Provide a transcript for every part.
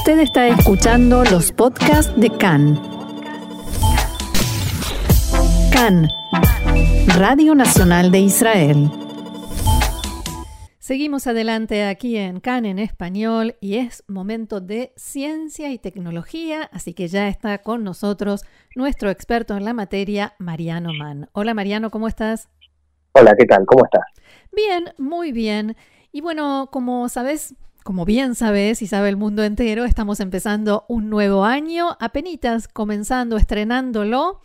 Usted está escuchando los podcasts de CAN. CAN, Radio Nacional de Israel. Seguimos adelante aquí en CAN en español y es momento de ciencia y tecnología, así que ya está con nosotros nuestro experto en la materia, Mariano Mann. Hola Mariano, ¿cómo estás? Hola, ¿qué tal? ¿Cómo estás? Bien, muy bien. Y bueno, como sabes, como bien sabes y sabe el mundo entero, estamos empezando un nuevo año, apenas comenzando, estrenándolo.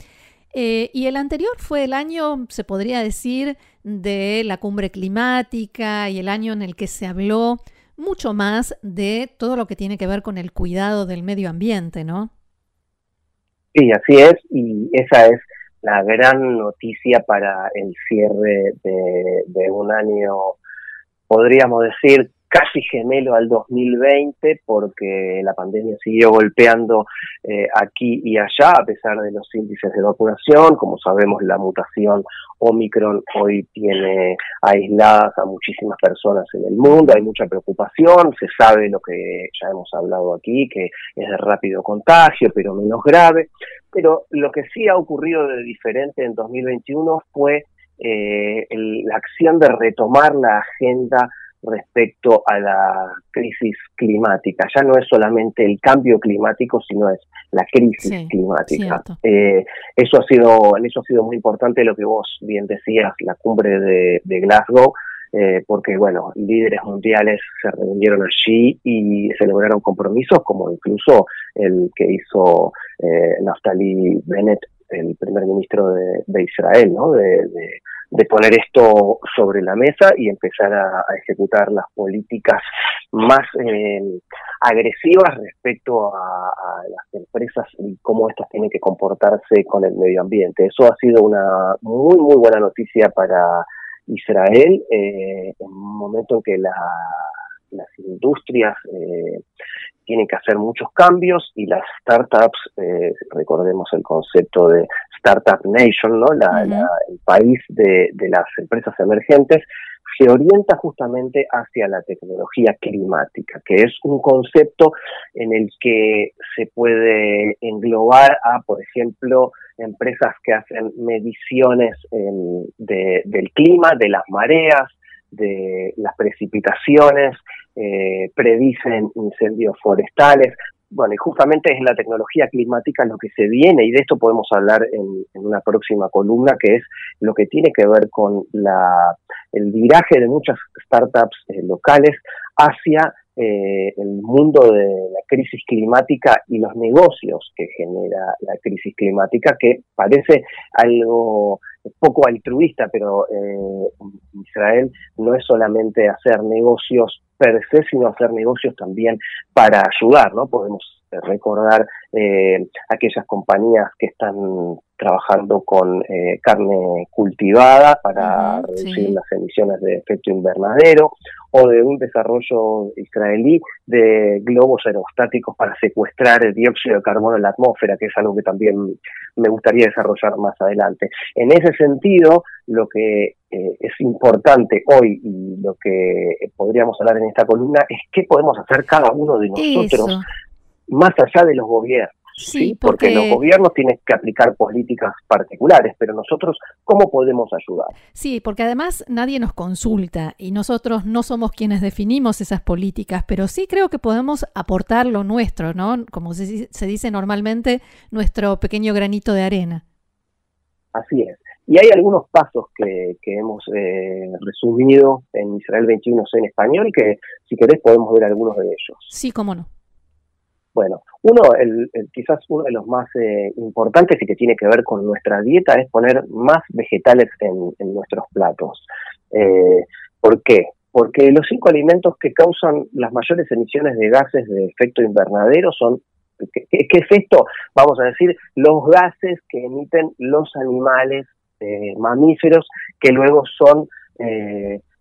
Eh, y el anterior fue el año, se podría decir, de la cumbre climática y el año en el que se habló mucho más de todo lo que tiene que ver con el cuidado del medio ambiente, ¿no? Sí, así es, y esa es la gran noticia para el cierre de un año, podríamos decir, casi gemelo al 2020 porque la pandemia siguió golpeando eh, aquí y allá a pesar de los índices de vacunación. Como sabemos, la mutación Omicron hoy tiene aisladas a muchísimas personas en el mundo, hay mucha preocupación, se sabe lo que ya hemos hablado aquí, que es de rápido contagio, pero menos grave. Pero lo que sí ha ocurrido de diferente en 2021 fue eh, la acción de retomar la agenda respecto a la crisis climática. Ya no es solamente el cambio climático, sino es la crisis climática. Eh, eso ha sido, eso ha sido muy importante lo que vos bien decías, la cumbre de, Glasgow. Eh, porque bueno, líderes mundiales se reunieron allí y celebraron compromisos como incluso el que hizo eh, Naftali Bennett, el primer ministro de, Israel, ¿no? de de poner esto sobre la mesa y empezar a, ejecutar las políticas más eh, agresivas respecto a, las empresas y cómo éstas tienen que comportarse con el medio ambiente. Eso ha sido una muy, muy buena noticia para Israel eh, en un momento en que la, las industrias eh, tienen que hacer muchos cambios y las startups, eh, recordemos el concepto de Startup Nation, ¿no? el país de, las empresas emergentes, se orienta justamente hacia la tecnología climática, que es un concepto en el que se puede englobar a, por ejemplo, empresas que hacen mediciones del clima, de las mareas, de las precipitaciones, eh, predicen incendios forestales. Bueno, y justamente es la tecnología climática lo que se viene, y de esto podemos hablar en, una próxima columna, que es lo que tiene que ver con la, el viraje de muchas startups eh, locales hacia eh, el mundo de la crisis climática y los negocios que genera la crisis climática, que parece algo poco altruista, pero eh, Israel no es solamente hacer negocios per se, sino hacer negocios también para ayudar, ¿no? Podemos recordar eh, aquellas compañías que están trabajando con eh, carne cultivada para reducir las emisiones de efecto invernadero o de un desarrollo israelí de globos aerostáticos para secuestrar el dióxido de carbono en la atmósfera, que es algo que también me gustaría desarrollar más adelante. En ese sentido, lo que eh, es importante hoy y lo que podríamos hablar en esta columna es qué podemos hacer cada uno de nosotros más allá de los gobiernos. Sí, porque... los gobiernos tienen que aplicar políticas particulares, pero nosotros, ¿cómo podemos ayudar? Sí, porque además nadie nos consulta y nosotros no somos quienes definimos esas políticas, pero sí creo que podemos aportar lo nuestro, ¿no? Como se, dice normalmente, nuestro pequeño granito de arena. Así es. Y hay algunos pasos que, que hemos eh, resumido en Israel 21C en español que, si querés, podemos ver algunos de ellos. Sí, cómo no. Bueno, uno, el, quizás uno de los más eh, importantes y que tiene que ver con nuestra dieta es poner más vegetales en, nuestros platos. Eh, ¿Por qué? Porque los cinco alimentos que causan las mayores emisiones de gases de efecto invernadero son, ¿qué, es esto? Vamos a decir, los gases que emiten los animales eh, mamíferos que luego son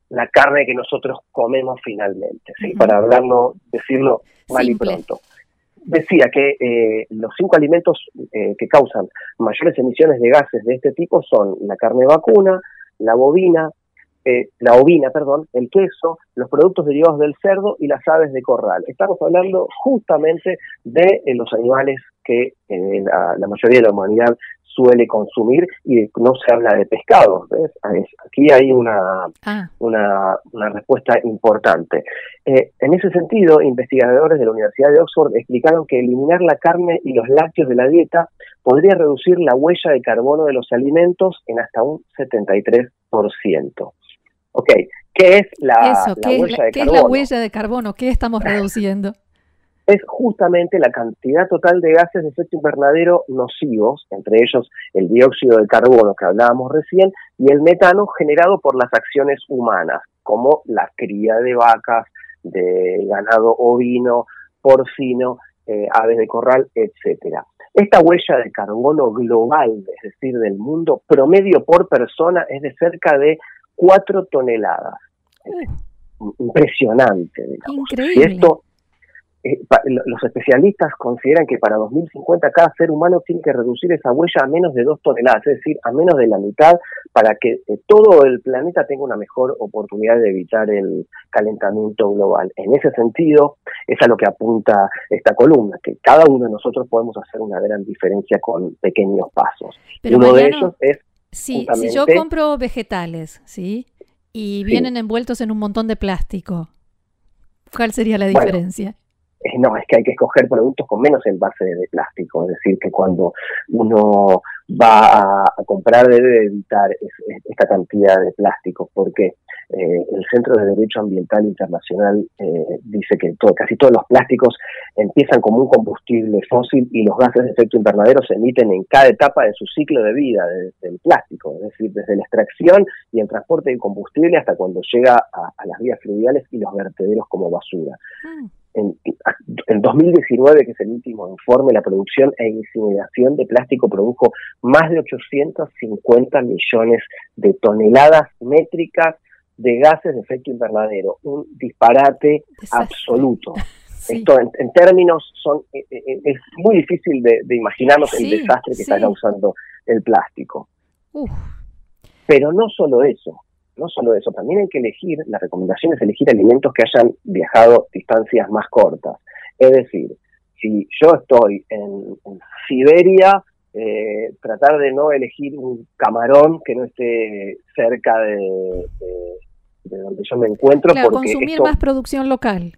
la carne que nosotros comemos finalmente, ¿sí? para hablarlo, decirlo mal y pronto decía que eh, los cinco alimentos eh, que causan mayores emisiones de gases de este tipo son la carne vacuna, la bovina, eh, la ovina, perdón, el queso, los productos derivados del cerdo y las aves de corral. Estamos hablando justamente de eh, los animales que la, la, mayoría de la humanidad suele consumir y no se habla de pescado. Aquí hay una, ah. una, una, respuesta importante. Eh, en ese sentido, investigadores de la Universidad de Oxford explicaron que eliminar la carne y los lácteos de la dieta podría reducir la huella de carbono de los alimentos en hasta un 73%. Ok, ¿qué es la, huella de ¿qué es la huella de carbono? ¿Qué estamos reduciendo? Es justamente la cantidad total de gases de efecto invernadero nocivos, entre ellos el dióxido de carbono que hablábamos recién, y el metano generado por las acciones humanas, como la cría de vacas, de ganado ovino, porcino, eh, aves de corral, etcétera. Esta huella de carbono global, es decir, del mundo, promedio por persona es de cerca de 4 toneladas. impresionante, digamos. Increíble. esto eh, los especialistas consideran que para 2050 cada ser humano tiene que reducir esa huella a menos de dos toneladas, es decir, a menos de la mitad, para que eh, todo el planeta tenga una mejor oportunidad de evitar el calentamiento global. En ese sentido, es a lo que apunta esta columna, que cada uno de nosotros podemos hacer una gran diferencia con pequeños pasos. uno de ellos es... Si, si yo compro vegetales, ¿sí? Y vienen envueltos en un montón de plástico, ¿cuál sería la diferencia? No, es que hay que escoger productos con menos envase de plástico, es decir, que cuando uno va a, comprar debe evitar esta cantidad de plástico, porque eh, el Centro de Derecho Ambiental Internacional eh, dice que casi todos los plásticos empiezan como un combustible fósil y los gases de efecto invernadero se emiten en cada etapa de su ciclo de vida del plástico, es decir, desde la extracción y el transporte de combustible hasta cuando llega a, las vías fluviales y los vertederos como basura. Mm en, en 2019, que es el último informe, la producción e incineración de plástico produjo más de 850 millones de toneladas métricas de gases de efecto invernadero, un disparate absoluto. Esto en, términos son eh, eh, eh, es muy difícil de, imaginarnos el desastre que está causando el plástico. Pero no solo eso, no solo eso, también hay que elegir, la recomendación es elegir alimentos que hayan viajado distancias más cortas. Es decir, si yo estoy en, Siberia, eh, tratar de no elegir un camarón que no esté cerca de, donde yo me encuentro. Claro, consumir más producción local.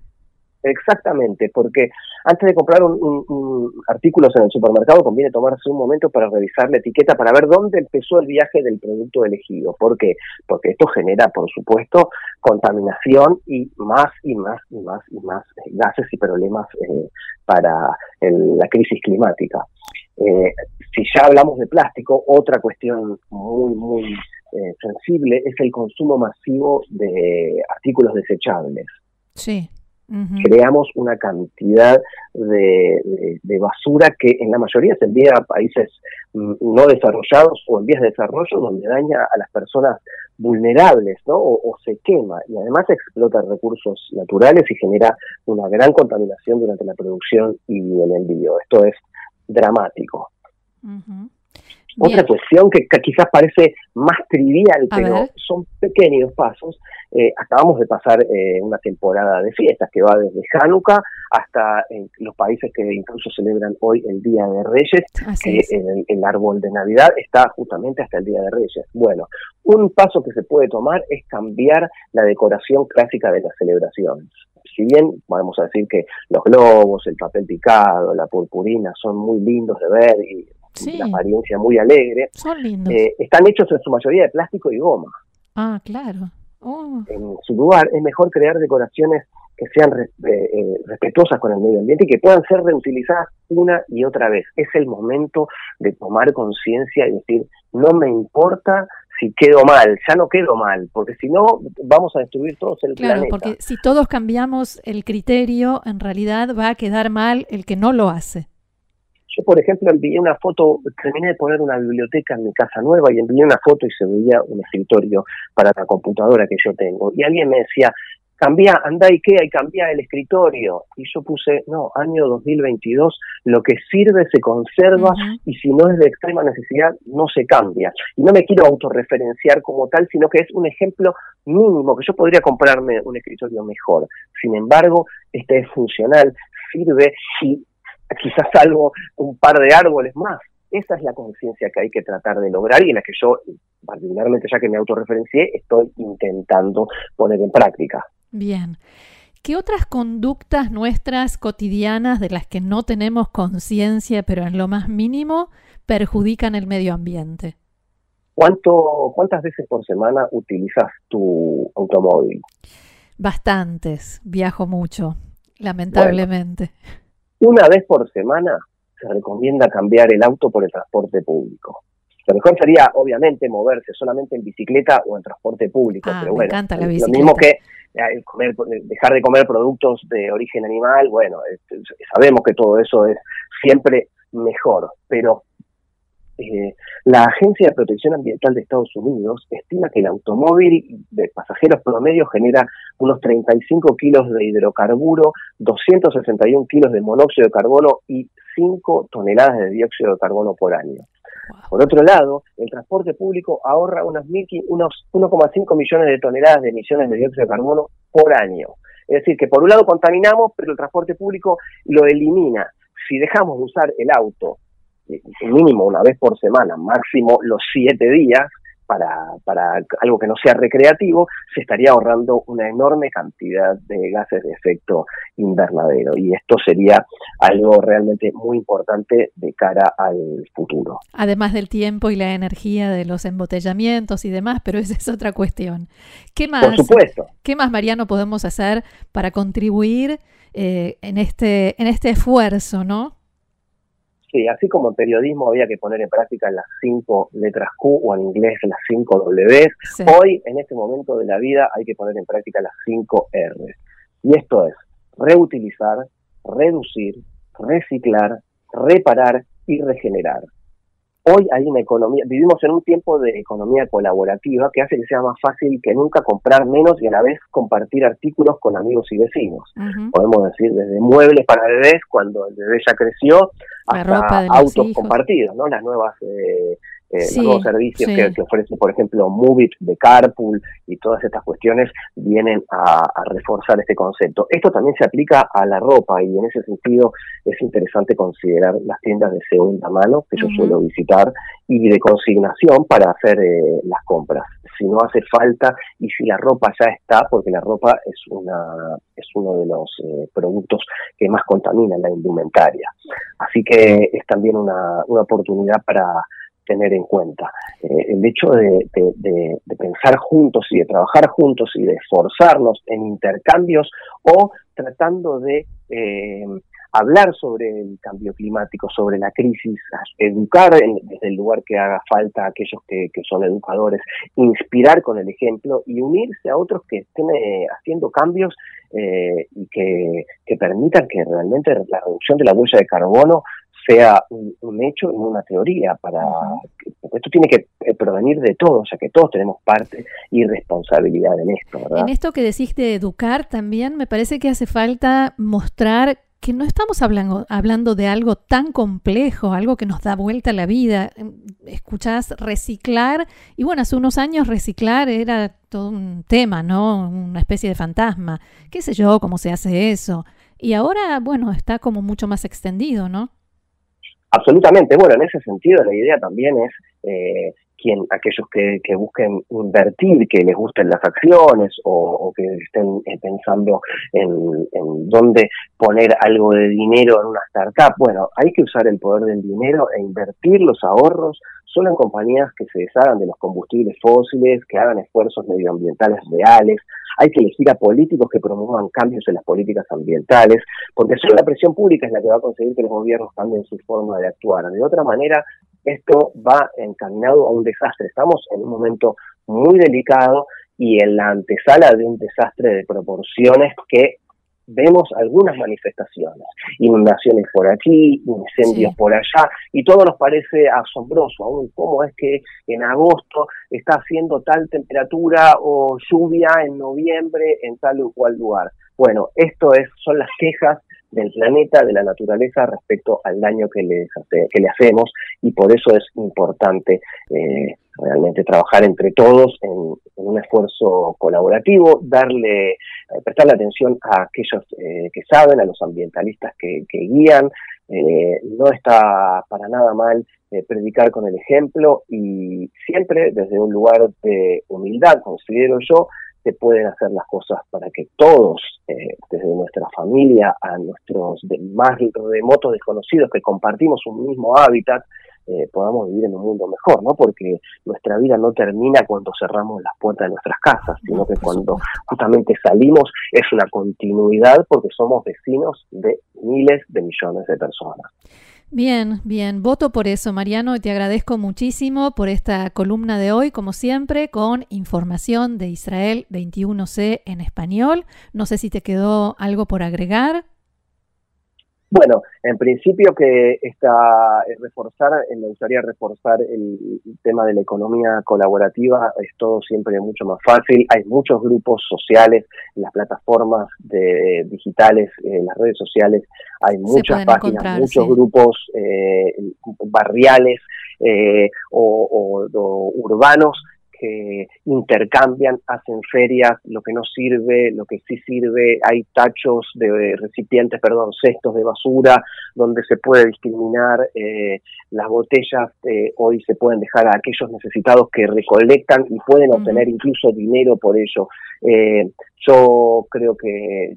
Exactamente, porque antes de comprar un, artículos en el supermercado conviene tomarse un momento para revisar la etiqueta para ver dónde empezó el viaje del producto elegido. ¿Por qué? Porque esto genera, por supuesto, contaminación y más y más y más y más eh, gases y problemas eh, para la crisis climática. Eh, si ya hablamos de plástico, otra cuestión muy, muy sensible es el consumo masivo de artículos desechables. Sí creamos una cantidad de, basura que en la mayoría se envía a países mm, no desarrollados o en vías de desarrollo donde daña a las personas vulnerables ¿no? o, se quema y además explota recursos naturales y genera una gran contaminación durante la producción y el envío. Esto es dramático. Otra cuestión que, quizás parece más trivial, pero son pequeños pasos. Eh, acabamos de pasar eh, una temporada de fiestas que va desde Hanukkah hasta eh, los países que incluso celebran hoy el Día de Reyes, que el, el, árbol de Navidad está justamente hasta el Día de Reyes. Bueno, un paso que se puede tomar es cambiar la decoración clásica de las celebraciones si bien podemos decir que los globos, el papel picado, la purpurina son muy lindos de ver y una apariencia muy alegre, eh, están hechos en su mayoría de plástico y goma. Ah, claro. Oh. En su lugar es mejor crear decoraciones que sean eh, eh, respetuosas con el medio ambiente y que puedan ser reutilizadas una y otra vez. Es el momento de tomar conciencia y decir, no me importa si quedo mal, ya no quedo mal, porque si no vamos a destruir todos el claro, porque si todos cambiamos el criterio, en realidad va a quedar mal el que no lo hace. Yo, por ejemplo, envié una foto, terminé de poner una biblioteca en mi casa nueva y envié una foto y se veía un escritorio para la computadora que yo tengo. Y alguien me decía, cambia, anda Ikea y cambia el escritorio. Y yo puse, no, año 2022, lo que sirve se conserva y si no es de extrema necesidad, no se cambia. Y no me quiero autorreferenciar como tal, sino que es un ejemplo mínimo, que yo podría comprarme un escritorio mejor. Sin embargo, este es funcional, sirve y quizás salgo un par de árboles más. Esa es la conciencia que hay que tratar de lograr y en la que yo, particularmente ya que me autorreferencié, estoy intentando poner en práctica. Bien. ¿Qué otras conductas nuestras cotidianas de las que no tenemos conciencia, pero en lo más mínimo, perjudican el medio ambiente? ¿Cuánto, ¿Cuántas veces por semana utilizas tu automóvil? Bastantes, viajo mucho, lamentablemente. Una vez por semana se recomienda cambiar el auto por el transporte público. Lo mejor sería, obviamente, moverse solamente en bicicleta o en transporte público. Ah, pero me bueno, encanta la lo mismo que eh, comer, dejar de comer productos de origen animal, bueno, sabemos que todo eso es siempre mejor, pero eh, la Agencia de Protección Ambiental de Estados Unidos estima que el automóvil de pasajeros promedio genera unos 35 kilos de hidrocarburo, 261 kilos de monóxido de carbono y 5 toneladas de dióxido de carbono por año. Por otro lado, el transporte público ahorra unos 1,5 millones de toneladas de emisiones de dióxido de carbono por año. Es decir, que por un lado contaminamos, pero el transporte público lo elimina. Si dejamos de usar el auto mínimo una vez por semana, máximo los siete días, para, para algo que no sea recreativo, se estaría ahorrando una enorme cantidad de gases de efecto invernadero. Y esto sería algo realmente muy importante de cara al futuro. Además del tiempo y la energía de los embotellamientos y demás, pero esa es otra cuestión. ¿Qué más, Por supuesto. ¿qué más Mariano, podemos hacer para contribuir eh, en, este, en este esfuerzo, no? Sí, así como en periodismo había que poner en práctica las cinco letras Q o en inglés las cinco W, hoy en este momento de la vida hay que poner en práctica las cinco R. Y esto es reutilizar, reducir, reciclar, reparar y regenerar. Hoy hay una economía, vivimos en un tiempo de economía colaborativa que hace que sea más fácil que nunca comprar menos y a la vez compartir artículos con amigos y vecinos. Podemos decir desde muebles para bebés cuando el bebé ya creció hasta autos compartidos, ¿no? Las nuevas eh, eh, los nuevos servicios que, ofrece, por ejemplo, Movit de Carpool y todas estas cuestiones vienen a, reforzar este concepto. Esto también se aplica a la ropa y en ese sentido es interesante considerar las tiendas de segunda mano que yo suelo visitar y de consignación para hacer eh, las compras. Si no hace falta y si la ropa ya está, porque la ropa es una es uno de los eh, productos que más contamina la indumentaria. Así que es también una, una oportunidad para tener en cuenta. Eh, el hecho de, pensar juntos y de trabajar juntos y de esforzarnos en intercambios o tratando de eh, hablar sobre el cambio climático, sobre la crisis, educar desde el lugar que haga falta a aquellos que, son educadores, inspirar con el ejemplo y unirse a otros que estén eh, haciendo cambios y que, que permitan que realmente la reducción de la huella de carbono sea un, hecho y una teoría, para esto tiene que eh, provenir de todos, o sea que todos tenemos parte y responsabilidad en esto. ¿verdad? En esto que decís de educar también, me parece que hace falta mostrar que no estamos hablando, hablando de algo tan complejo, algo que nos da vuelta a la vida. Em, escuchás reciclar, y bueno, hace unos años reciclar era todo un tema, ¿no? Una especie de fantasma. ¿Qué sé yo cómo se hace eso? Y ahora, bueno, está como mucho más extendido, ¿no? Absolutamente. Bueno, en ese sentido la idea también es eh, quien, aquellos que, busquen invertir, que les gusten las acciones o, que estén eh, pensando en, en, dónde poner algo de dinero en una startup. Bueno, hay que usar el poder del dinero e invertir los ahorros solo en compañías que se deshagan de los combustibles fósiles, que hagan esfuerzos medioambientales reales. Hay que elegir a políticos que promuevan cambios en las políticas ambientales, porque solo la presión pública es la que va a conseguir que los gobiernos cambien su forma de actuar. De otra manera, esto va encaminado a un desastre. Estamos en un momento muy delicado y en la antesala de un desastre de proporciones que vemos algunas manifestaciones, inundaciones por aquí, incendios por allá, y todo nos parece asombroso, aún cómo es que en agosto está haciendo tal temperatura o lluvia en noviembre en tal o cual lugar. Bueno, esto es, son las quejas del planeta, de la naturaleza respecto al daño que, que le hacemos y por eso es importante eh, realmente trabajar entre todos en, un esfuerzo colaborativo, darle, eh, prestarle atención a aquellos eh, que saben, a los ambientalistas que, guían. no está para nada mal predicar con el ejemplo y siempre desde un lugar de humildad, considero yo, se pueden hacer las cosas para que todos, eh, desde nuestra familia a nuestros más remotos desconocidos que compartimos un mismo hábitat, eh, podamos vivir en un mundo mejor, ¿no? Porque nuestra vida no termina cuando cerramos las puertas de nuestras casas, sino que cuando justamente salimos es una continuidad porque somos vecinos de miles de millones de personas. Bien, bien, voto por eso, Mariano, te agradezco muchísimo por esta columna de hoy, como siempre, con información de Israel 21C en español. No sé si te quedó algo por agregar. Bueno, en principio que está eh, reforzar, eh, me gustaría reforzar el, tema de la economía colaborativa, es todo siempre mucho más fácil, hay muchos grupos sociales, en las plataformas de, digitales, en las redes sociales, hay muchas páginas, muchos grupos eh, barriales o urbanos que intercambian, hacen ferias, lo que no sirve, lo que sí sirve, hay tachos de recipientes, perdón, cestos de basura, donde se puede discriminar, eh, las botellas eh, hoy se pueden dejar a aquellos necesitados que recolectan y pueden obtener incluso dinero por ello. Eh, yo creo que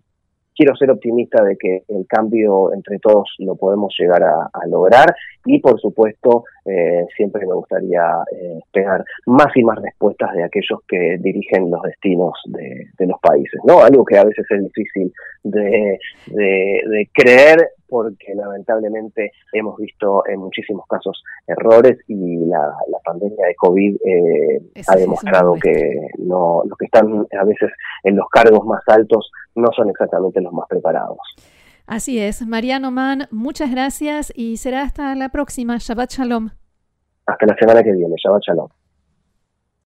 quiero ser optimista de que el cambio entre todos lo podemos llegar a, lograr y por supuesto eh, siempre me gustaría eh, esperar más y más respuestas de aquellos que dirigen los destinos de, los países, ¿no? Algo que a veces es difícil de, de creer porque lamentablemente hemos visto en muchísimos casos errores y la, pandemia de COVID eh, ha demostrado que no, los que están a veces en los cargos más altos no son exactamente los más preparados. Así es. Mariano Mann, muchas gracias y será hasta la próxima. Shabbat Shalom. Hasta la semana que viene. Shabbat Shalom.